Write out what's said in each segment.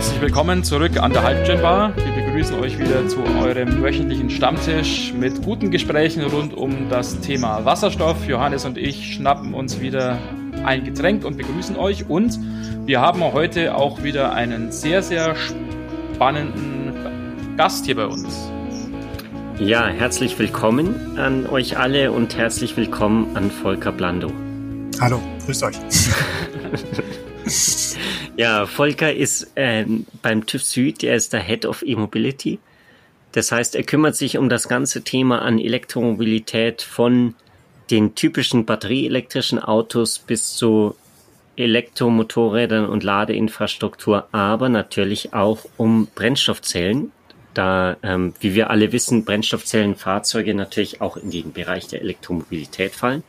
herzlich willkommen zurück an der Hydrogen Bar. Wir begrüßen euch wieder zu eurem wöchentlichen Stammtisch mit guten Gesprächen rund um das Thema Wasserstoff. Johannes und ich schnappen uns wieder ein Getränk und begrüßen euch. Und wir haben heute auch wieder einen sehr, sehr spannenden Gast hier bei uns. Ja, herzlich willkommen an euch alle und herzlich willkommen an Volker Blando. Hallo, grüßt euch. ja, Volker ist äh, beim TÜV Süd, er ist der Head of E-Mobility. Das heißt, er kümmert sich um das ganze Thema an Elektromobilität von den typischen batterieelektrischen Autos bis zu Elektromotorrädern und Ladeinfrastruktur, aber natürlich auch um Brennstoffzellen, da, ähm, wie wir alle wissen, Brennstoffzellenfahrzeuge natürlich auch in den Bereich der Elektromobilität fallen.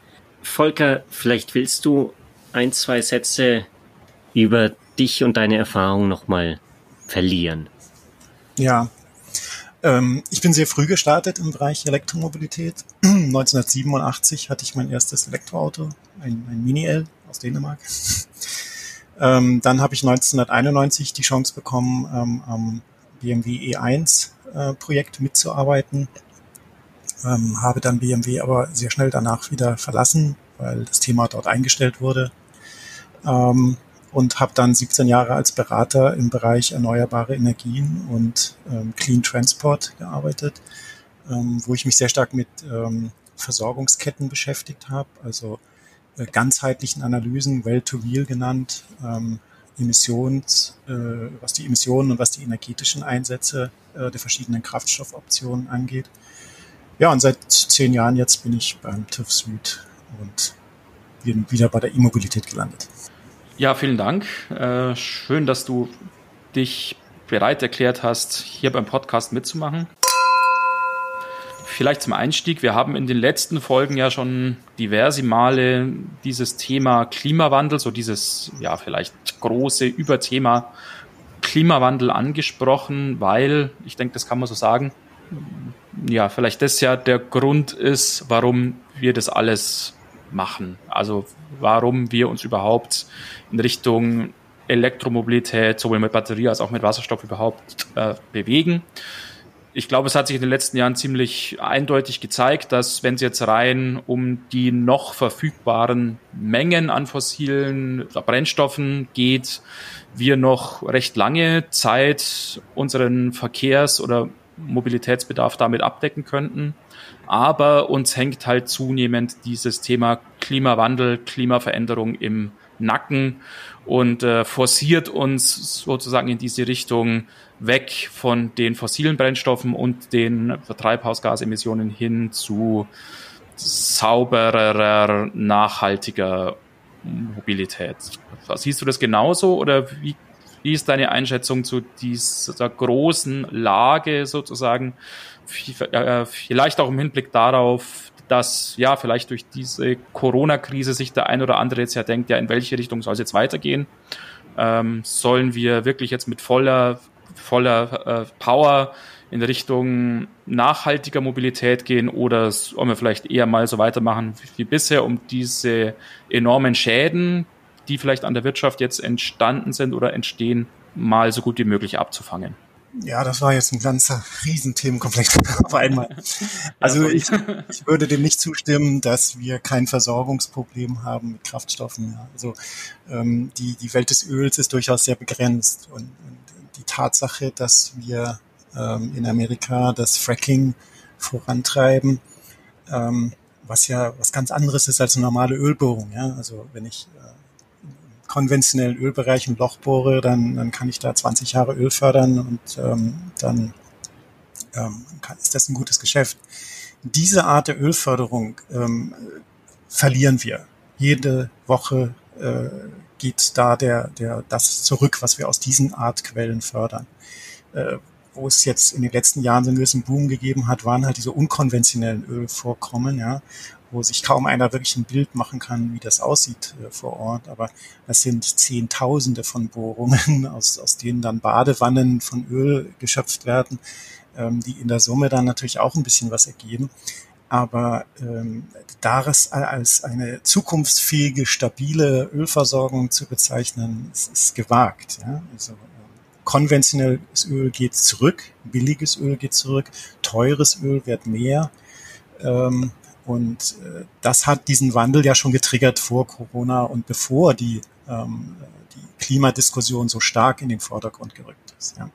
Volker, vielleicht willst du ein, zwei Sätze über dich und deine Erfahrungen nochmal verlieren. Ja, ähm, ich bin sehr früh gestartet im Bereich Elektromobilität. 1987 hatte ich mein erstes Elektroauto, ein, ein Mini-L aus Dänemark. ähm, dann habe ich 1991 die Chance bekommen, ähm, am BMW E1 äh, mitzuarbeiten. Ähm, habe dann BMW aber sehr schnell danach wieder verlassen, weil das Thema dort eingestellt wurde. Ähm, und habe dann 17 Jahre als Berater im Bereich erneuerbare Energien und ähm, Clean Transport gearbeitet, ähm, wo ich mich sehr stark mit ähm, Versorgungsketten beschäftigt habe, also äh, ganzheitlichen Analysen, Well-to-Wheel genannt, ähm, Emissions, äh, was die Emissionen und was die energetischen Einsätze äh, der verschiedenen Kraftstoffoptionen angeht. Ja, und seit zehn Jahren jetzt bin ich beim TÜV Süd und bin wieder bei der E-Mobilität gelandet. Ja, vielen Dank. Äh, schön, dass du dich bereit erklärt hast, hier beim Podcast mitzumachen. Vielleicht zum Einstieg. Wir haben in den letzten Folgen ja schon diverse Male dieses Thema Klimawandel, so dieses, ja, vielleicht große Überthema Klimawandel angesprochen, weil, ich denke, das kann man so sagen, ja, vielleicht das ja der Grund ist, warum wir das alles machen. Also warum wir uns überhaupt in Richtung Elektromobilität sowohl mit Batterie als auch mit Wasserstoff überhaupt äh, bewegen. Ich glaube, es hat sich in den letzten Jahren ziemlich eindeutig gezeigt, dass wenn es jetzt rein um die noch verfügbaren Mengen an fossilen Brennstoffen geht, wir noch recht lange Zeit unseren Verkehrs- oder Mobilitätsbedarf damit abdecken könnten. Aber uns hängt halt zunehmend dieses Thema Klimawandel, Klimaveränderung im Nacken und äh, forciert uns sozusagen in diese Richtung weg von den fossilen Brennstoffen und den Treibhausgasemissionen hin zu sauberer, nachhaltiger Mobilität. Siehst du das genauso oder wie, wie ist deine Einschätzung zu dieser großen Lage sozusagen? Äh, vielleicht auch im Hinblick darauf, dass ja vielleicht durch diese Corona-Krise sich der ein oder andere jetzt ja denkt, ja, in welche Richtung soll es jetzt weitergehen? Ähm, sollen wir wirklich jetzt mit voller, voller äh, Power in Richtung nachhaltiger Mobilität gehen oder sollen wir vielleicht eher mal so weitermachen wie bisher, um diese enormen Schäden, die vielleicht an der Wirtschaft jetzt entstanden sind oder entstehen, mal so gut wie möglich abzufangen? Ja, das war jetzt ein ganzer Riesenthemenkomplex auf einmal. Also ich, ich würde dem nicht zustimmen, dass wir kein Versorgungsproblem haben mit Kraftstoffen. Also ähm, die, die Welt des Öls ist durchaus sehr begrenzt und, und die Tatsache, dass wir ähm, in Amerika das Fracking vorantreiben, ähm, was ja was ganz anderes ist als eine normale Ölbohrung. Ja? Also wenn ich äh, konventionellen Ölbereich ein Loch bohre, dann, dann kann ich da 20 Jahre Öl fördern und ähm, dann ähm, kann, ist das ein gutes Geschäft. Diese Art der Ölförderung ähm, verlieren wir. Jede Woche äh, geht da der, der, das zurück, was wir aus diesen Art Quellen fördern. Äh, wo es jetzt in den letzten Jahren so einen gewissen Boom gegeben hat, waren halt diese unkonventionellen Ölvorkommen, ja wo sich kaum einer wirklich ein Bild machen kann, wie das aussieht äh, vor Ort. Aber das sind Zehntausende von Bohrungen, aus, aus denen dann Badewannen von Öl geschöpft werden, ähm, die in der Summe dann natürlich auch ein bisschen was ergeben. Aber ähm, das als eine zukunftsfähige, stabile Ölversorgung zu bezeichnen, ist, ist gewagt. Ja? Also, konventionelles Öl geht zurück, billiges Öl geht zurück, teures Öl wird mehr. Ähm, und äh, das hat diesen Wandel ja schon getriggert vor Corona und bevor die, ähm, die Klimadiskussion so stark in den Vordergrund gerückt ist. Ja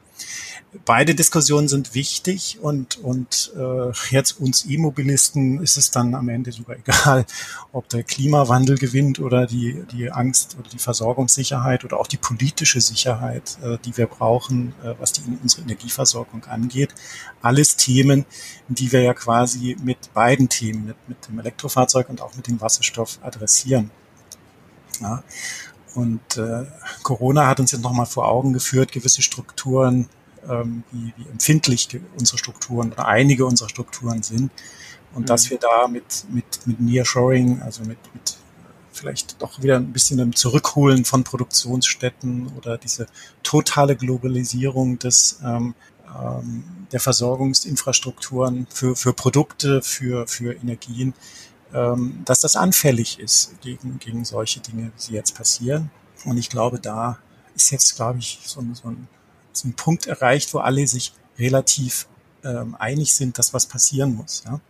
beide Diskussionen sind wichtig und, und äh, jetzt uns E-Mobilisten ist es dann am Ende sogar egal, ob der Klimawandel gewinnt oder die, die Angst oder die Versorgungssicherheit oder auch die politische Sicherheit, äh, die wir brauchen, äh, was die unsere Energieversorgung angeht. Alles Themen, die wir ja quasi mit beiden Themen, mit, mit dem Elektrofahrzeug und auch mit dem Wasserstoff adressieren. Ja. Und äh, Corona hat uns jetzt nochmal vor Augen geführt, gewisse Strukturen ähm, wie, wie empfindlich unsere Strukturen oder einige unserer Strukturen sind. Und mhm. dass wir da mit, mit, mit Nearshoring, also mit, mit vielleicht doch wieder ein bisschen im Zurückholen von Produktionsstätten oder diese totale Globalisierung des, ähm, ähm, der Versorgungsinfrastrukturen für, für Produkte, für, für Energien, dass das anfällig ist gegen, gegen solche Dinge, die jetzt passieren. Und ich glaube, da ist jetzt, glaube ich, so ein, so ein so ein Punkt erreicht, wo alle sich relativ ähm, einig sind, dass was passieren muss. Ja?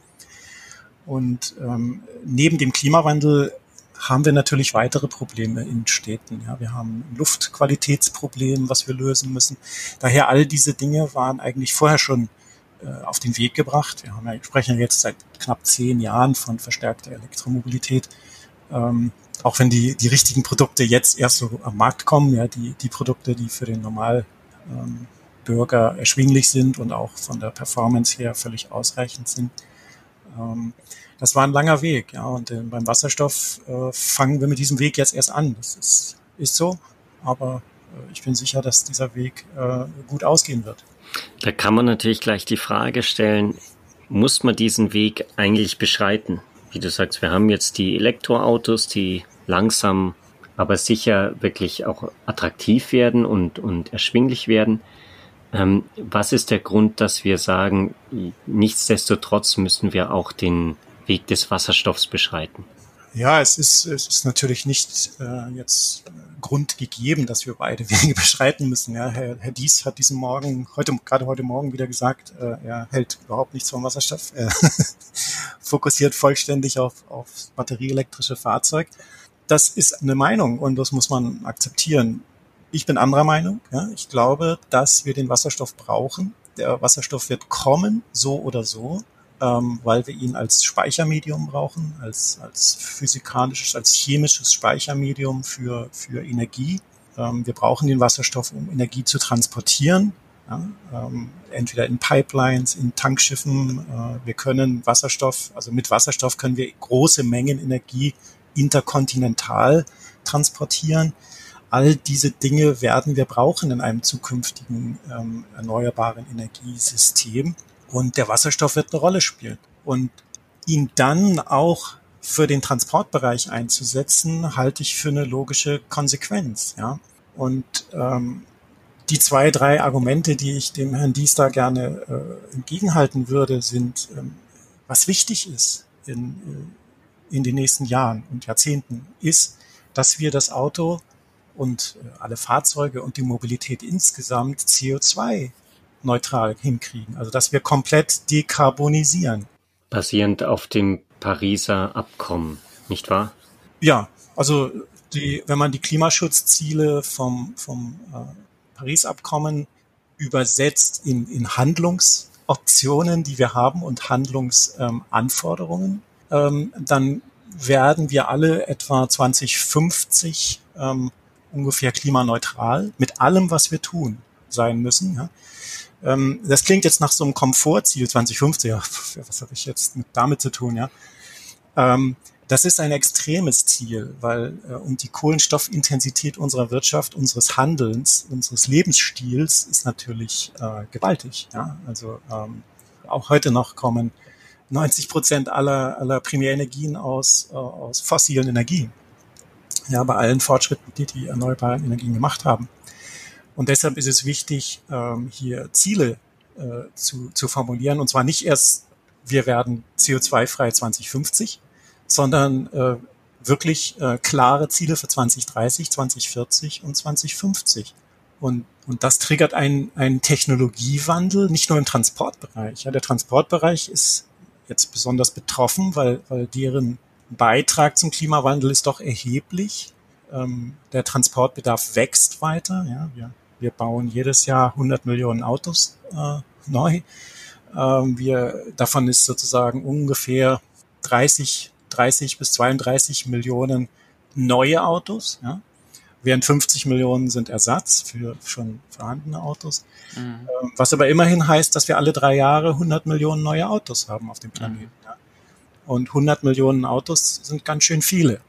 Und ähm, neben dem Klimawandel haben wir natürlich weitere Probleme in Städten. Ja, wir haben ein Luftqualitätsproblem, was wir lösen müssen. Daher all diese Dinge waren eigentlich vorher schon auf den Weg gebracht. Wir haben ja, sprechen jetzt seit knapp zehn Jahren von verstärkter Elektromobilität. Ähm, auch wenn die, die richtigen Produkte jetzt erst so am Markt kommen, ja, die, die Produkte, die für den normal ähm, erschwinglich sind und auch von der Performance her völlig ausreichend sind. Ähm, das war ein langer Weg, ja, und äh, beim Wasserstoff äh, fangen wir mit diesem Weg jetzt erst an. Das ist, ist so, aber äh, ich bin sicher, dass dieser Weg äh, gut ausgehen wird. Da kann man natürlich gleich die Frage stellen, muss man diesen Weg eigentlich beschreiten? Wie du sagst, wir haben jetzt die Elektroautos, die langsam aber sicher wirklich auch attraktiv werden und, und erschwinglich werden. Ähm, was ist der Grund, dass wir sagen, nichtsdestotrotz müssen wir auch den Weg des Wasserstoffs beschreiten? Ja, es ist, es ist natürlich nicht äh, jetzt Grund gegeben, dass wir beide Wege beschreiten müssen. Ja, Herr, Herr Dies hat diesen Morgen, heute, gerade heute Morgen wieder gesagt, äh, er hält überhaupt nichts vom Wasserstoff. Er fokussiert vollständig auf, auf batterieelektrische Fahrzeug das ist eine Meinung und das muss man akzeptieren. Ich bin anderer Meinung. Ja. Ich glaube, dass wir den Wasserstoff brauchen. Der Wasserstoff wird kommen, so oder so, ähm, weil wir ihn als Speichermedium brauchen, als, als physikalisches, als chemisches Speichermedium für, für Energie. Ähm, wir brauchen den Wasserstoff, um Energie zu transportieren. Ja, ähm, entweder in Pipelines, in Tankschiffen. Äh, wir können Wasserstoff, also mit Wasserstoff können wir große Mengen Energie interkontinental transportieren. All diese Dinge werden wir brauchen in einem zukünftigen ähm, erneuerbaren Energiesystem. Und der Wasserstoff wird eine Rolle spielen. Und ihn dann auch für den Transportbereich einzusetzen, halte ich für eine logische Konsequenz. Ja? Und ähm, die zwei, drei Argumente, die ich dem Herrn Diester gerne äh, entgegenhalten würde, sind, ähm, was wichtig ist in, äh, in den nächsten Jahren und Jahrzehnten ist, dass wir das Auto und äh, alle Fahrzeuge und die Mobilität insgesamt CO2 neutral hinkriegen. Also dass wir komplett dekarbonisieren. Basierend auf dem Pariser Abkommen, nicht wahr? Ja, also die, wenn man die Klimaschutzziele vom, vom äh, Paris-Abkommen übersetzt in, in Handlungsoptionen, die wir haben und Handlungsanforderungen, ähm, dann werden wir alle etwa 2050 ähm, ungefähr klimaneutral mit allem, was wir tun, sein müssen. Ja. Ähm, das klingt jetzt nach so einem Komfortziel 2050. Ja, was habe ich jetzt mit damit zu tun? Ja. Ähm, das ist ein extremes Ziel, weil äh, und die Kohlenstoffintensität unserer Wirtschaft, unseres Handelns, unseres Lebensstils ist natürlich äh, gewaltig. Ja? Also ähm, auch heute noch kommen 90 Prozent aller, aller Primärenergien aus, äh, aus fossilen Energien. Ja, bei allen Fortschritten, die die erneuerbaren Energien gemacht haben. Und deshalb ist es wichtig, ähm, hier Ziele äh, zu, zu formulieren. Und zwar nicht erst, wir werden CO2-frei 2050, sondern äh, wirklich äh, klare Ziele für 2030, 2040 und 2050. Und, und das triggert einen, einen Technologiewandel, nicht nur im Transportbereich. Ja, der Transportbereich ist jetzt besonders betroffen, weil, weil deren Beitrag zum Klimawandel ist doch erheblich. Ähm, der Transportbedarf wächst weiter. Ja, wir, wir bauen jedes Jahr 100 Millionen Autos äh, neu. Ähm, wir, davon ist sozusagen ungefähr 30, 30 bis 32 Millionen neue Autos. Ja? während 50 Millionen sind Ersatz für schon vorhandene Autos. Mhm. Ähm, was aber immerhin heißt, dass wir alle drei Jahre 100 Millionen neue Autos haben auf dem Planeten. Mhm. Und 100 Millionen Autos sind ganz schön viele.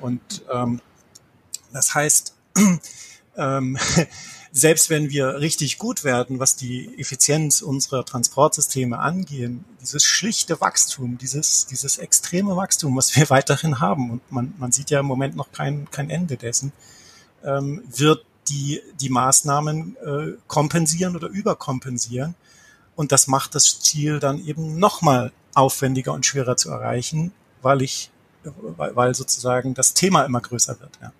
Und ähm, das heißt, ähm, selbst wenn wir richtig gut werden, was die Effizienz unserer Transportsysteme angehen, dieses schlichte Wachstum, dieses, dieses extreme Wachstum, was wir weiterhin haben, und man, man sieht ja im Moment noch kein, kein Ende dessen, ähm, wird die, die Maßnahmen äh, kompensieren oder überkompensieren. Und das macht das Ziel dann eben nochmal aufwendiger und schwerer zu erreichen, weil ich, weil, sozusagen das Thema immer größer wird. Ja.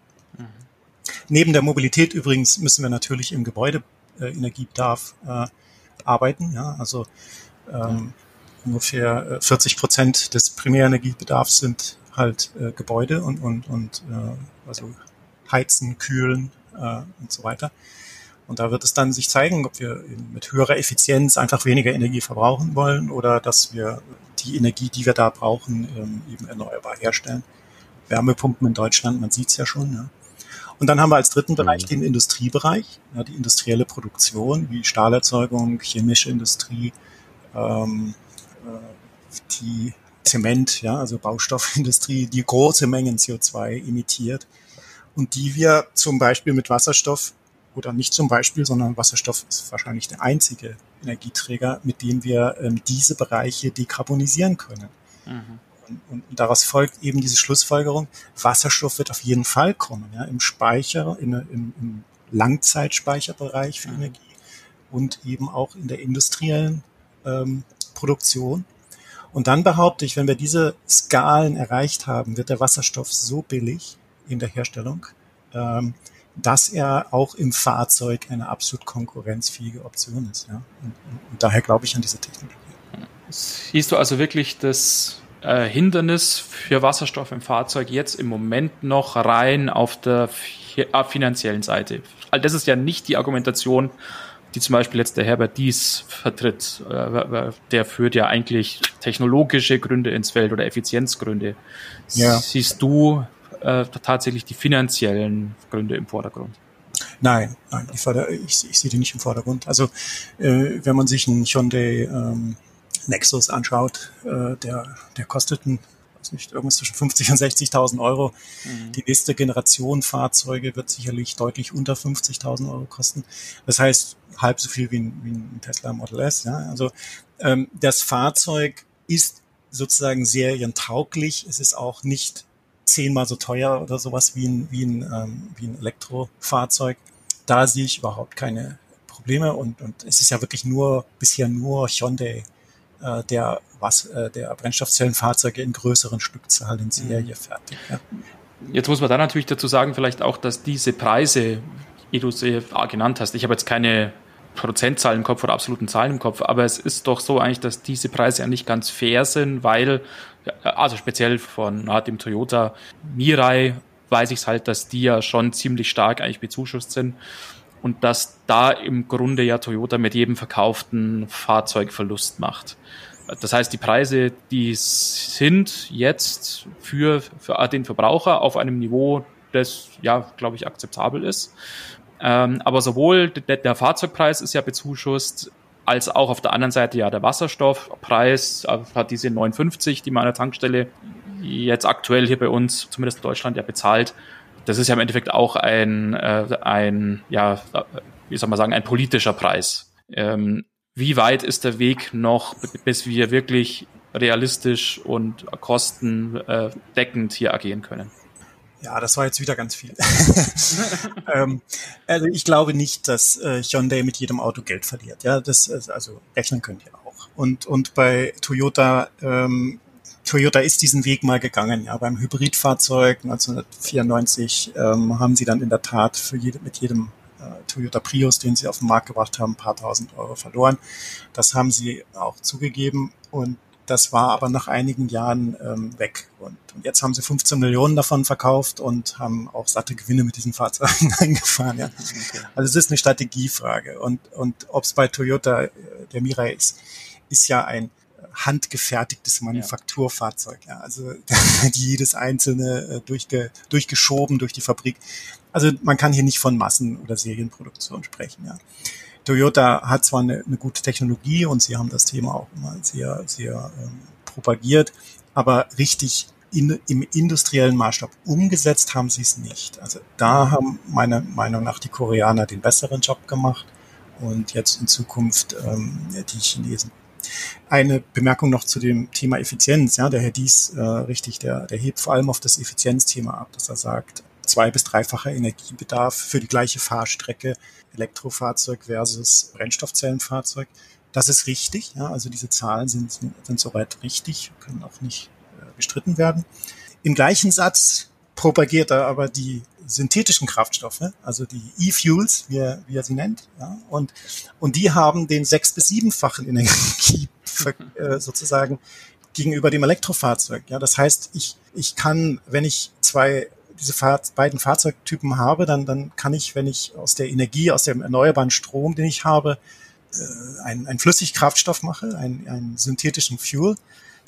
Neben der Mobilität übrigens müssen wir natürlich im Gebäudeenergiebedarf äh, arbeiten. Ja, also ähm, ungefähr 40 äh, Prozent des Primärenergiebedarfs sind halt äh, Gebäude und und und äh, also heizen, kühlen äh, und so weiter. Und da wird es dann sich zeigen, ob wir mit höherer Effizienz einfach weniger Energie verbrauchen wollen oder dass wir die Energie, die wir da brauchen, ähm, eben erneuerbar herstellen. Wärmepumpen in Deutschland, man sieht es ja schon. Ja. Und dann haben wir als dritten Bereich mhm. den Industriebereich, ja, die industrielle Produktion wie Stahlerzeugung, chemische Industrie, ähm, äh, die Zement, ja, also Baustoffindustrie, die große Mengen CO2 emittiert und die wir zum Beispiel mit Wasserstoff oder nicht zum Beispiel, sondern Wasserstoff ist wahrscheinlich der einzige Energieträger, mit dem wir ähm, diese Bereiche dekarbonisieren können. Mhm. Und, und, daraus folgt eben diese Schlussfolgerung, Wasserstoff wird auf jeden Fall kommen, ja, im Speicher, in, im, im Langzeitspeicherbereich für mhm. Energie und eben auch in der industriellen ähm, Produktion. Und dann behaupte ich, wenn wir diese Skalen erreicht haben, wird der Wasserstoff so billig, in der Herstellung, ähm, dass er auch im Fahrzeug eine absolut konkurrenzfähige Option ist. Ja? Und, und daher glaube ich an diese Technologie. Siehst du also wirklich das äh, Hindernis für Wasserstoff im Fahrzeug jetzt im Moment noch rein auf der äh, finanziellen Seite? Also das ist ja nicht die Argumentation, die zum Beispiel jetzt der Herbert Dies vertritt. Äh, der führt ja eigentlich technologische Gründe ins Feld oder Effizienzgründe. Ja. Siehst du äh, tatsächlich die finanziellen Gründe im Vordergrund? Nein, nein, ich, ich, ich sehe die nicht im Vordergrund. Also äh, wenn man sich einen Hyundai ähm, Nexus anschaut, äh, der, der kostet ein, weiß nicht, irgendwas zwischen 50 und 60.000 Euro. Mhm. Die nächste Generation Fahrzeuge wird sicherlich deutlich unter 50.000 Euro kosten. Das heißt, halb so viel wie ein, wie ein Tesla Model S. Ja? Also ähm, das Fahrzeug ist sozusagen serientauglich. Es ist auch nicht zehnmal so teuer oder sowas wie ein, wie ein, ähm, wie ein Elektrofahrzeug. Da sehe ich überhaupt keine Probleme und, und es ist ja wirklich nur bisher nur Hyundai, äh, der was äh, der Brennstoffzellenfahrzeuge in größeren Stückzahlen in Serie mhm. fertig. Ja. Jetzt muss man da natürlich dazu sagen, vielleicht auch, dass diese Preise, wie du sie genannt hast, ich habe jetzt keine Prozentzahlen im Kopf oder absoluten Zahlen im Kopf, aber es ist doch so eigentlich, dass diese Preise ja nicht ganz fair sind, weil, also speziell von na, dem Toyota Mirai weiß ich es halt, dass die ja schon ziemlich stark eigentlich bezuschusst sind und dass da im Grunde ja Toyota mit jedem verkauften Fahrzeug Verlust macht. Das heißt, die Preise, die sind jetzt für, für den Verbraucher auf einem Niveau, das ja, glaube ich, akzeptabel ist. Ähm, aber sowohl der, der Fahrzeugpreis ist ja bezuschusst, als auch auf der anderen Seite ja der Wasserstoffpreis äh, hat diese 59, die man an der Tankstelle jetzt aktuell hier bei uns, zumindest in Deutschland, ja bezahlt. Das ist ja im Endeffekt auch ein, äh, ein ja, wie soll man sagen, ein politischer Preis. Ähm, wie weit ist der Weg noch, bis wir wirklich realistisch und kostendeckend hier agieren können? Ja, das war jetzt wieder ganz viel. ähm, also ich glaube nicht, dass äh, Hyundai mit jedem Auto Geld verliert. Ja, das also rechnen könnt ihr auch. Und und bei Toyota ähm, Toyota ist diesen Weg mal gegangen. Ja, beim Hybridfahrzeug 1994 ähm, haben sie dann in der Tat für jede, mit jedem äh, Toyota Prius, den sie auf den Markt gebracht haben, ein paar tausend Euro verloren. Das haben sie auch zugegeben und das war aber nach einigen Jahren ähm, weg. Und, und jetzt haben sie 15 Millionen davon verkauft und haben auch satte Gewinne mit diesen Fahrzeugen eingefahren. Ja. Also es ist eine Strategiefrage. Und, und ob es bei Toyota äh, der Mirai ist, ist ja ein handgefertigtes Manufakturfahrzeug. Ja. Also jedes einzelne äh, durchge, durchgeschoben durch die Fabrik. Also man kann hier nicht von Massen- oder Serienproduktion sprechen. Ja. Toyota hat zwar eine, eine gute Technologie und sie haben das Thema auch immer sehr, sehr ähm, propagiert, aber richtig in, im industriellen Maßstab umgesetzt haben sie es nicht. Also da haben meiner Meinung nach die Koreaner den besseren Job gemacht und jetzt in Zukunft ähm, die Chinesen. Eine Bemerkung noch zu dem Thema Effizienz. Ja, der Herr Dies, äh, richtig, der, der hebt vor allem auf das Effizienzthema ab, dass er sagt, zwei- bis dreifacher Energiebedarf für die gleiche Fahrstrecke Elektrofahrzeug versus Brennstoffzellenfahrzeug. Das ist richtig. Ja, also diese Zahlen sind, sind, sind soweit richtig, können auch nicht äh, bestritten werden. Im gleichen Satz propagiert er aber die synthetischen Kraftstoffe, also die E-Fuels, wie er, wie er sie nennt. Ja, und, und die haben den sechs- bis siebenfachen Energie äh, sozusagen gegenüber dem Elektrofahrzeug. Ja, das heißt, ich, ich kann, wenn ich zwei diese Fahr beiden Fahrzeugtypen habe, dann, dann kann ich, wenn ich aus der Energie, aus dem erneuerbaren Strom, den ich habe, äh, einen, einen Flüssigkraftstoff mache, einen, einen synthetischen Fuel,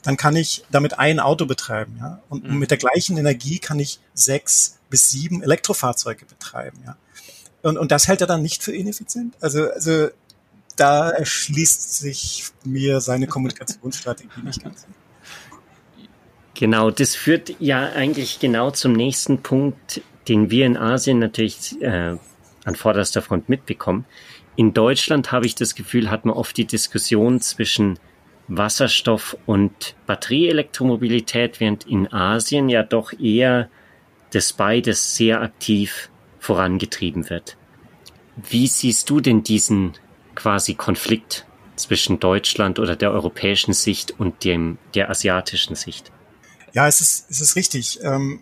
dann kann ich damit ein Auto betreiben, ja. Und mhm. mit der gleichen Energie kann ich sechs bis sieben Elektrofahrzeuge betreiben, ja. Und, und das hält er dann nicht für ineffizient. Also, also da erschließt sich mir seine Kommunikationsstrategie nicht ganz. Genau, das führt ja eigentlich genau zum nächsten Punkt, den wir in Asien natürlich äh, an vorderster Front mitbekommen. In Deutschland habe ich das Gefühl, hat man oft die Diskussion zwischen Wasserstoff und Batterieelektromobilität, während in Asien ja doch eher das beides sehr aktiv vorangetrieben wird. Wie siehst du denn diesen quasi Konflikt zwischen Deutschland oder der europäischen Sicht und dem der asiatischen Sicht? Ja, es ist, es ist richtig. Ähm,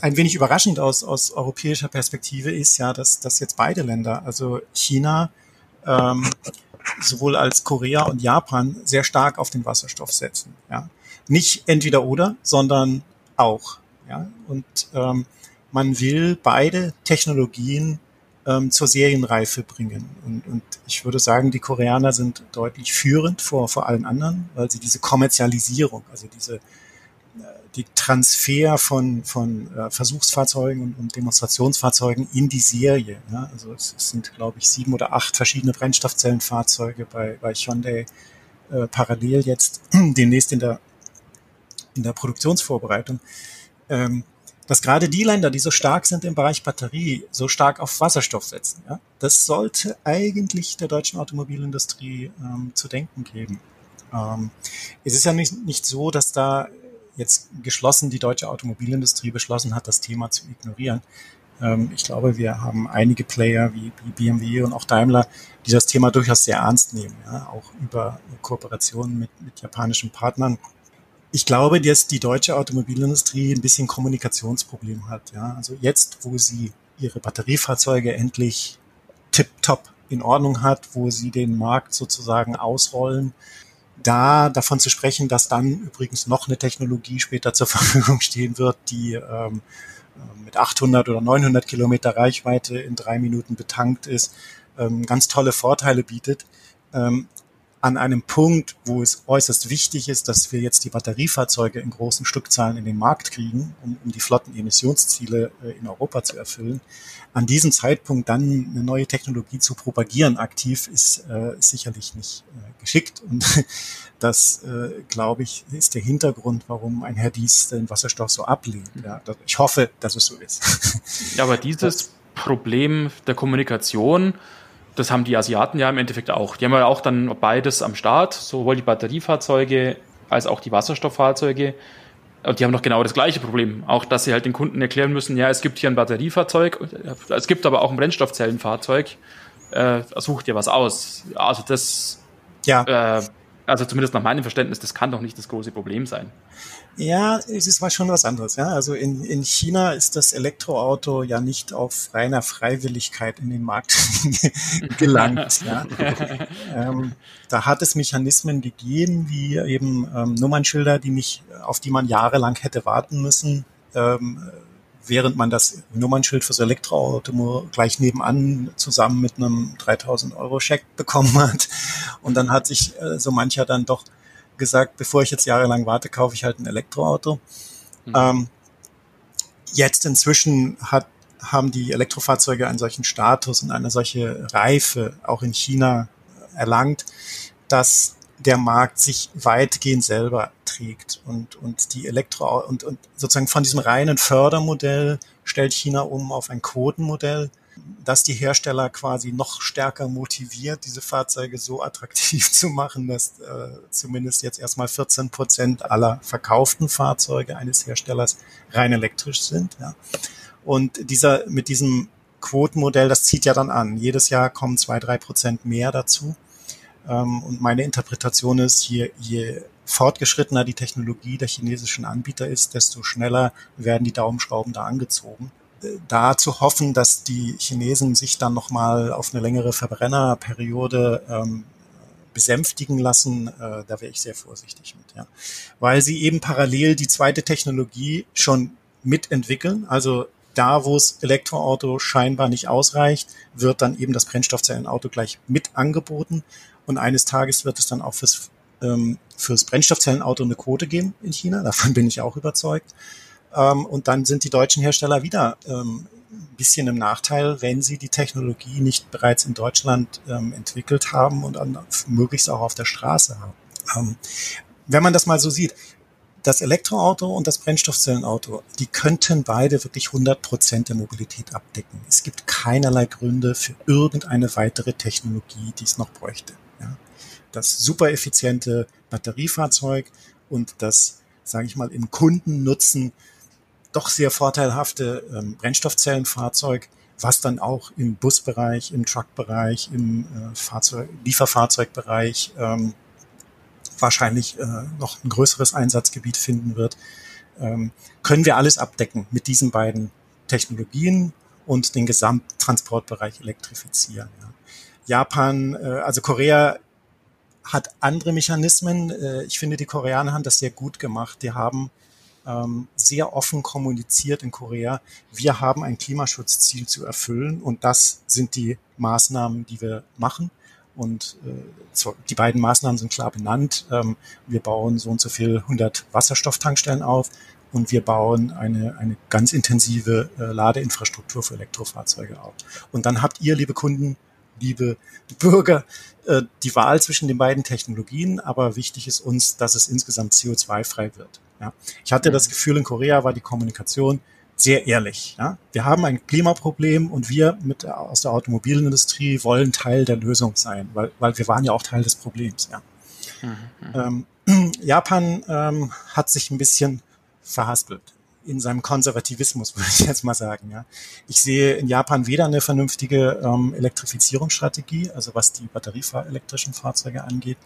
ein wenig überraschend aus, aus europäischer Perspektive ist ja, dass, dass jetzt beide Länder, also China, ähm, sowohl als Korea und Japan, sehr stark auf den Wasserstoff setzen. Ja. Nicht entweder oder, sondern auch. Ja. Und ähm, man will beide Technologien ähm, zur Serienreife bringen. Und, und ich würde sagen, die Koreaner sind deutlich führend vor, vor allen anderen, weil sie diese Kommerzialisierung, also diese die Transfer von, von äh, Versuchsfahrzeugen und, und Demonstrationsfahrzeugen in die Serie. Ja? Also es, es sind, glaube ich, sieben oder acht verschiedene Brennstoffzellenfahrzeuge bei, bei Hyundai äh, parallel jetzt demnächst in der, in der Produktionsvorbereitung. Ähm, dass gerade die Länder, die so stark sind im Bereich Batterie, so stark auf Wasserstoff setzen. Ja? Das sollte eigentlich der deutschen Automobilindustrie ähm, zu denken geben. Ähm, es ist ja nicht, nicht so, dass da jetzt geschlossen die deutsche Automobilindustrie beschlossen hat, das Thema zu ignorieren. Ähm, ich glaube, wir haben einige Player wie, wie BMW und auch Daimler, die das Thema durchaus sehr ernst nehmen, ja, auch über Kooperationen mit, mit japanischen Partnern. Ich glaube, dass die deutsche Automobilindustrie ein bisschen Kommunikationsproblem hat. Ja. Also jetzt, wo sie ihre Batteriefahrzeuge endlich tip-top in Ordnung hat, wo sie den Markt sozusagen ausrollen, da davon zu sprechen, dass dann übrigens noch eine Technologie später zur Verfügung stehen wird, die ähm, äh, mit 800 oder 900 Kilometer Reichweite in drei Minuten betankt ist, ähm, ganz tolle Vorteile bietet. Ähm, an einem Punkt, wo es äußerst wichtig ist, dass wir jetzt die Batteriefahrzeuge in großen Stückzahlen in den Markt kriegen, um, um die Flottenemissionsziele äh, in Europa zu erfüllen. An diesem Zeitpunkt dann eine neue Technologie zu propagieren aktiv ist, äh, sicherlich nicht äh, geschickt. Und das, äh, glaube ich, ist der Hintergrund, warum ein Herr Dies den Wasserstoff so ablehnt. Ja, ich hoffe, dass es so ist. Ja, aber dieses das, Problem der Kommunikation, das haben die Asiaten ja im Endeffekt auch. Die haben ja auch dann beides am Start, sowohl die Batteriefahrzeuge als auch die Wasserstofffahrzeuge. Und die haben noch genau das gleiche Problem. Auch, dass sie halt den Kunden erklären müssen, ja, es gibt hier ein Batteriefahrzeug, es gibt aber auch ein Brennstoffzellenfahrzeug. Äh, such dir was aus. Also das ja. Äh, also zumindest nach meinem Verständnis, das kann doch nicht das große Problem sein. Ja, es ist schon was anderes. Ja, also in, in China ist das Elektroauto ja nicht auf reiner Freiwilligkeit in den Markt gelangt. ja. ähm, da hat es Mechanismen gegeben, wie eben ähm, Nummernschilder, die nicht, auf die man jahrelang hätte warten müssen, ähm, während man das Nummernschild fürs Elektroauto gleich nebenan zusammen mit einem 3000 Euro Scheck bekommen hat. Und dann hat sich äh, so mancher dann doch gesagt, bevor ich jetzt jahrelang warte, kaufe ich halt ein Elektroauto. Mhm. Ähm, jetzt inzwischen hat, haben die Elektrofahrzeuge einen solchen Status und eine solche Reife auch in China erlangt, dass der Markt sich weitgehend selber trägt und, und die Elektro und, und sozusagen von diesem reinen Fördermodell stellt China um auf ein Quotenmodell, das die Hersteller quasi noch stärker motiviert, diese Fahrzeuge so attraktiv zu machen, dass äh, zumindest jetzt erstmal 14 Prozent aller verkauften Fahrzeuge eines Herstellers rein elektrisch sind. Ja. Und dieser mit diesem Quotenmodell, das zieht ja dann an. Jedes Jahr kommen zwei, drei Prozent mehr dazu. Ähm, und meine Interpretation ist, je, je fortgeschrittener die Technologie der chinesischen Anbieter ist, desto schneller werden die Daumenschrauben da angezogen. Äh, da zu hoffen, dass die Chinesen sich dann nochmal auf eine längere Verbrennerperiode ähm, besänftigen lassen, äh, da wäre ich sehr vorsichtig mit, ja. Weil sie eben parallel die zweite Technologie schon mitentwickeln. Also da, wo es Elektroauto scheinbar nicht ausreicht, wird dann eben das Brennstoffzellenauto gleich mit angeboten. Und eines Tages wird es dann auch fürs, ähm, fürs Brennstoffzellenauto eine Quote geben in China. Davon bin ich auch überzeugt. Ähm, und dann sind die deutschen Hersteller wieder ähm, ein bisschen im Nachteil, wenn sie die Technologie nicht bereits in Deutschland ähm, entwickelt haben und dann möglichst auch auf der Straße haben. Ähm, wenn man das mal so sieht, das Elektroauto und das Brennstoffzellenauto, die könnten beide wirklich 100 Prozent der Mobilität abdecken. Es gibt keinerlei Gründe für irgendeine weitere Technologie, die es noch bräuchte das super effiziente Batteriefahrzeug und das, sage ich mal, im Kundennutzen doch sehr vorteilhafte ähm, Brennstoffzellenfahrzeug, was dann auch im Busbereich, im Truckbereich, im äh, Fahrzeug, Lieferfahrzeugbereich ähm, wahrscheinlich äh, noch ein größeres Einsatzgebiet finden wird, ähm, können wir alles abdecken mit diesen beiden Technologien und den Gesamttransportbereich elektrifizieren. Ja. Japan, äh, also Korea hat andere Mechanismen. Äh, ich finde, die Koreaner haben das sehr gut gemacht. Die haben ähm, sehr offen kommuniziert in Korea. Wir haben ein Klimaschutzziel zu erfüllen und das sind die Maßnahmen, die wir machen. Und äh, die beiden Maßnahmen sind klar benannt. Ähm, wir bauen so und so viel 100 Wasserstofftankstellen auf und wir bauen eine, eine ganz intensive äh, Ladeinfrastruktur für Elektrofahrzeuge auf. Und dann habt ihr, liebe Kunden, liebe Bürger, äh, die Wahl zwischen den beiden Technologien, aber wichtig ist uns, dass es insgesamt CO2-frei wird. Ja. Ich hatte das Gefühl, in Korea war die Kommunikation sehr ehrlich. Ja. Wir haben ein Klimaproblem und wir mit aus der Automobilindustrie wollen Teil der Lösung sein, weil, weil wir waren ja auch Teil des Problems. Ja. Mhm. Ähm, Japan ähm, hat sich ein bisschen verhaspelt in seinem Konservativismus, würde ich jetzt mal sagen. Ja. Ich sehe in Japan weder eine vernünftige ähm, Elektrifizierungsstrategie, also was die batterieelektrischen Fahrzeuge angeht,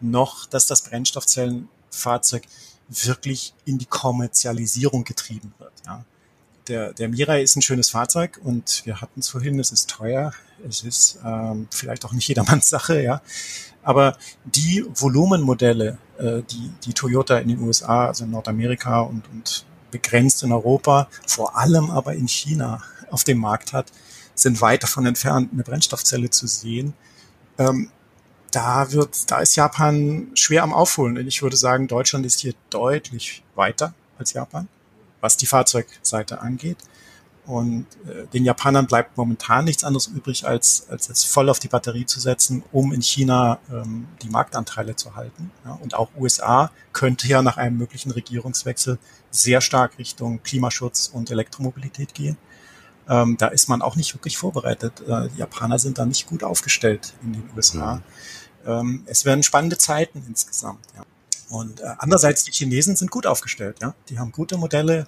noch, dass das Brennstoffzellenfahrzeug wirklich in die Kommerzialisierung getrieben wird. Ja. Der, der Mirai ist ein schönes Fahrzeug und wir hatten es vorhin, es ist teuer, es ist ähm, vielleicht auch nicht jedermanns Sache, ja. Aber die Volumenmodelle, äh, die, die Toyota in den USA, also in Nordamerika und, und begrenzt in Europa, vor allem aber in China auf dem Markt hat, sind weit davon entfernt, eine Brennstoffzelle zu sehen. Ähm, da wird, da ist Japan schwer am Aufholen. Und ich würde sagen, Deutschland ist hier deutlich weiter als Japan, was die Fahrzeugseite angeht. Und äh, den Japanern bleibt momentan nichts anderes übrig, als, als jetzt voll auf die Batterie zu setzen, um in China ähm, die Marktanteile zu halten. Ja, und auch USA könnte ja nach einem möglichen Regierungswechsel sehr stark Richtung Klimaschutz und Elektromobilität gehen. Ähm, da ist man auch nicht wirklich vorbereitet. Äh, die Japaner sind da nicht gut aufgestellt in den USA. Mhm. Ähm, es werden spannende Zeiten insgesamt. Ja. Und äh, andererseits, die Chinesen sind gut aufgestellt. Ja? Die haben gute Modelle,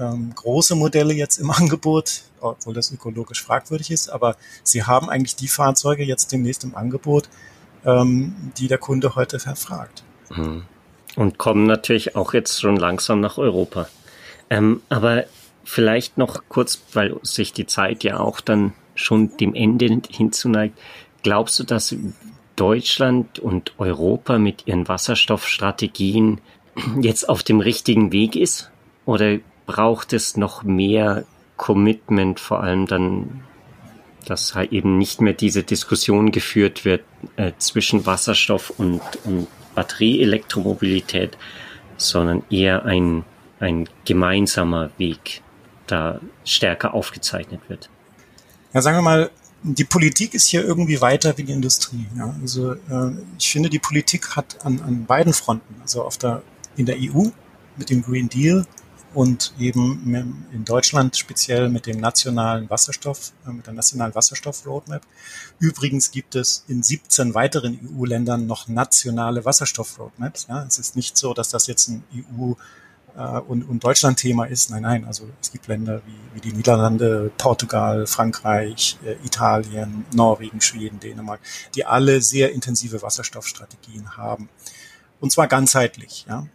ähm, große Modelle jetzt im Angebot, obwohl das ökologisch fragwürdig ist, aber sie haben eigentlich die Fahrzeuge jetzt demnächst im Angebot, ähm, die der Kunde heute verfragt. Mhm. Und kommen natürlich auch jetzt schon langsam nach Europa. Ähm, aber vielleicht noch kurz, weil sich die Zeit ja auch dann schon dem Ende hinzuneigt. Glaubst du, dass Deutschland und Europa mit ihren Wasserstoffstrategien jetzt auf dem richtigen Weg ist? Oder braucht es noch mehr Commitment, vor allem dann, dass halt eben nicht mehr diese Diskussion geführt wird äh, zwischen Wasserstoff und, und Batterieelektromobilität, sondern eher ein, ein gemeinsamer Weg da stärker aufgezeichnet wird. Ja, sagen wir mal, die Politik ist hier irgendwie weiter wie die Industrie. Ja? Also äh, ich finde, die Politik hat an, an beiden Fronten, also auf der in der EU mit dem Green Deal und eben in Deutschland speziell mit dem nationalen Wasserstoff, äh, mit der nationalen Wasserstoff-Roadmap. Übrigens gibt es in 17 weiteren EU-Ländern noch nationale Wasserstoff-Roadmaps. Ja, es ist nicht so, dass das jetzt ein EU- äh, und, und Deutschland-Thema ist. Nein, nein, also es gibt Länder wie, wie die Niederlande, Portugal, Frankreich, äh, Italien, Norwegen, Schweden, Dänemark, die alle sehr intensive Wasserstoffstrategien haben. Und zwar ganzheitlich. Ja.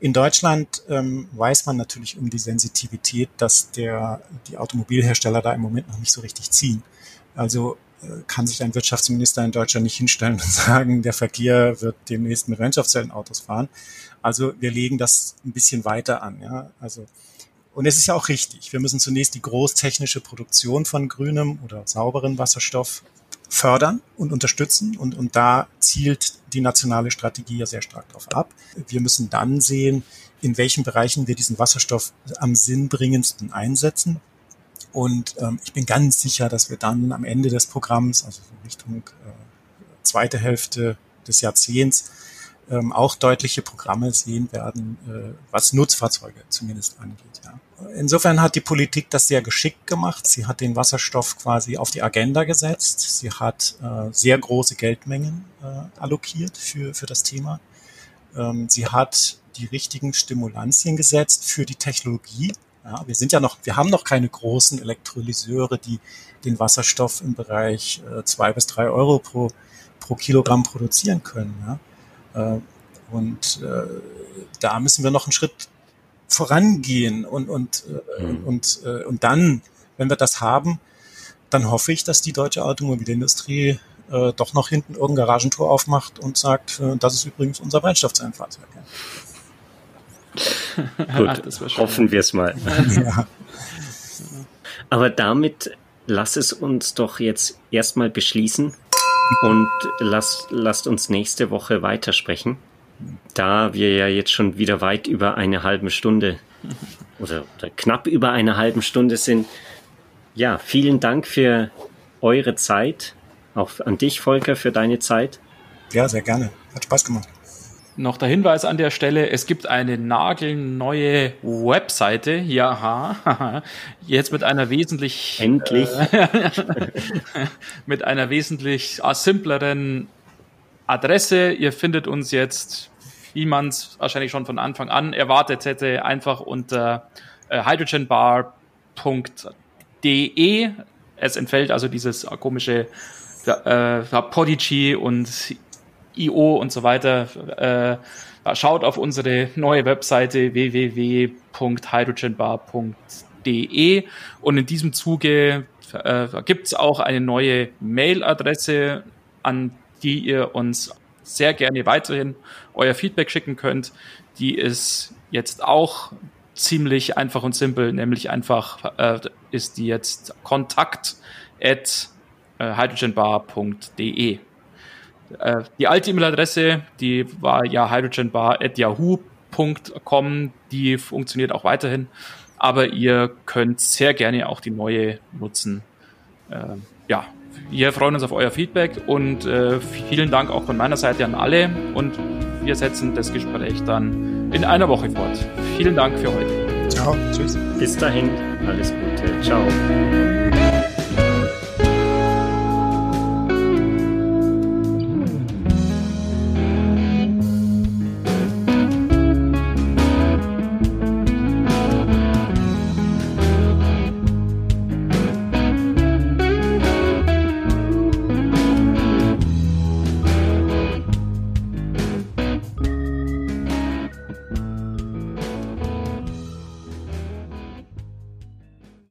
In Deutschland ähm, weiß man natürlich um die Sensitivität, dass der, die Automobilhersteller da im Moment noch nicht so richtig ziehen. Also äh, kann sich ein Wirtschaftsminister in Deutschland nicht hinstellen und sagen, der Verkehr wird demnächst mit Brennstoffzellenautos fahren. Also wir legen das ein bisschen weiter an. Ja? Also und es ist ja auch richtig. Wir müssen zunächst die großtechnische Produktion von grünem oder sauberen Wasserstoff fördern und unterstützen. Und, und da zielt die nationale Strategie ja sehr stark darauf ab. Wir müssen dann sehen, in welchen Bereichen wir diesen Wasserstoff am sinnbringendsten einsetzen. Und ähm, ich bin ganz sicher, dass wir dann am Ende des Programms, also Richtung äh, zweite Hälfte des Jahrzehnts, ähm, auch deutliche Programme sehen werden, äh, was Nutzfahrzeuge zumindest angeht. Ja. Insofern hat die Politik das sehr geschickt gemacht. Sie hat den Wasserstoff quasi auf die Agenda gesetzt. Sie hat äh, sehr große Geldmengen äh, allokiert für, für das Thema. Ähm, sie hat die richtigen Stimulantien gesetzt für die Technologie. Ja, wir sind ja noch, wir haben noch keine großen Elektrolyseure, die den Wasserstoff im Bereich äh, zwei bis drei Euro pro, pro Kilogramm produzieren können. Ja. Äh, und äh, da müssen wir noch einen Schritt vorangehen und, und, äh, mhm. und, äh, und dann, wenn wir das haben, dann hoffe ich, dass die deutsche Automobilindustrie äh, doch noch hinten irgendein Garagentor aufmacht und sagt, äh, das ist übrigens unser Brennstoffzellenfahrzeug. Ja. Gut, hoffen wir es mal. ja. Aber damit lass es uns doch jetzt erstmal beschließen und lass, lasst uns nächste Woche weitersprechen da wir ja jetzt schon wieder weit über eine halbe Stunde oder, oder knapp über eine halbe Stunde sind, ja, vielen Dank für eure Zeit. Auch an dich, Volker, für deine Zeit. Ja, sehr gerne. Hat Spaß gemacht. Noch der Hinweis an der Stelle, es gibt eine nagelneue Webseite, ja, jetzt mit einer wesentlich endlich äh, mit einer wesentlich simpleren Adresse. Ihr findet uns jetzt wie man es wahrscheinlich schon von Anfang an erwartet hätte, einfach unter äh, hydrogenbar.de. Es entfällt also dieses komische äh, Podigy und IO und so weiter. Äh, schaut auf unsere neue Webseite www.hydrogenbar.de und in diesem Zuge äh, gibt es auch eine neue Mailadresse, an die ihr uns sehr gerne weiterhin euer Feedback schicken könnt. Die ist jetzt auch ziemlich einfach und simpel, nämlich einfach äh, ist die jetzt kontakt at äh, hydrogenbar.de. Äh, die alte E-Mail-Adresse, die war ja hydrogenbar at yahoo.com, die funktioniert auch weiterhin, aber ihr könnt sehr gerne auch die neue nutzen. Äh, ja, wir freuen uns auf euer Feedback und äh, vielen Dank auch von meiner Seite an alle und wir setzen das Gespräch dann in einer Woche fort. Vielen Dank für heute. Ciao, tschüss. Bis dahin, alles Gute. Ciao.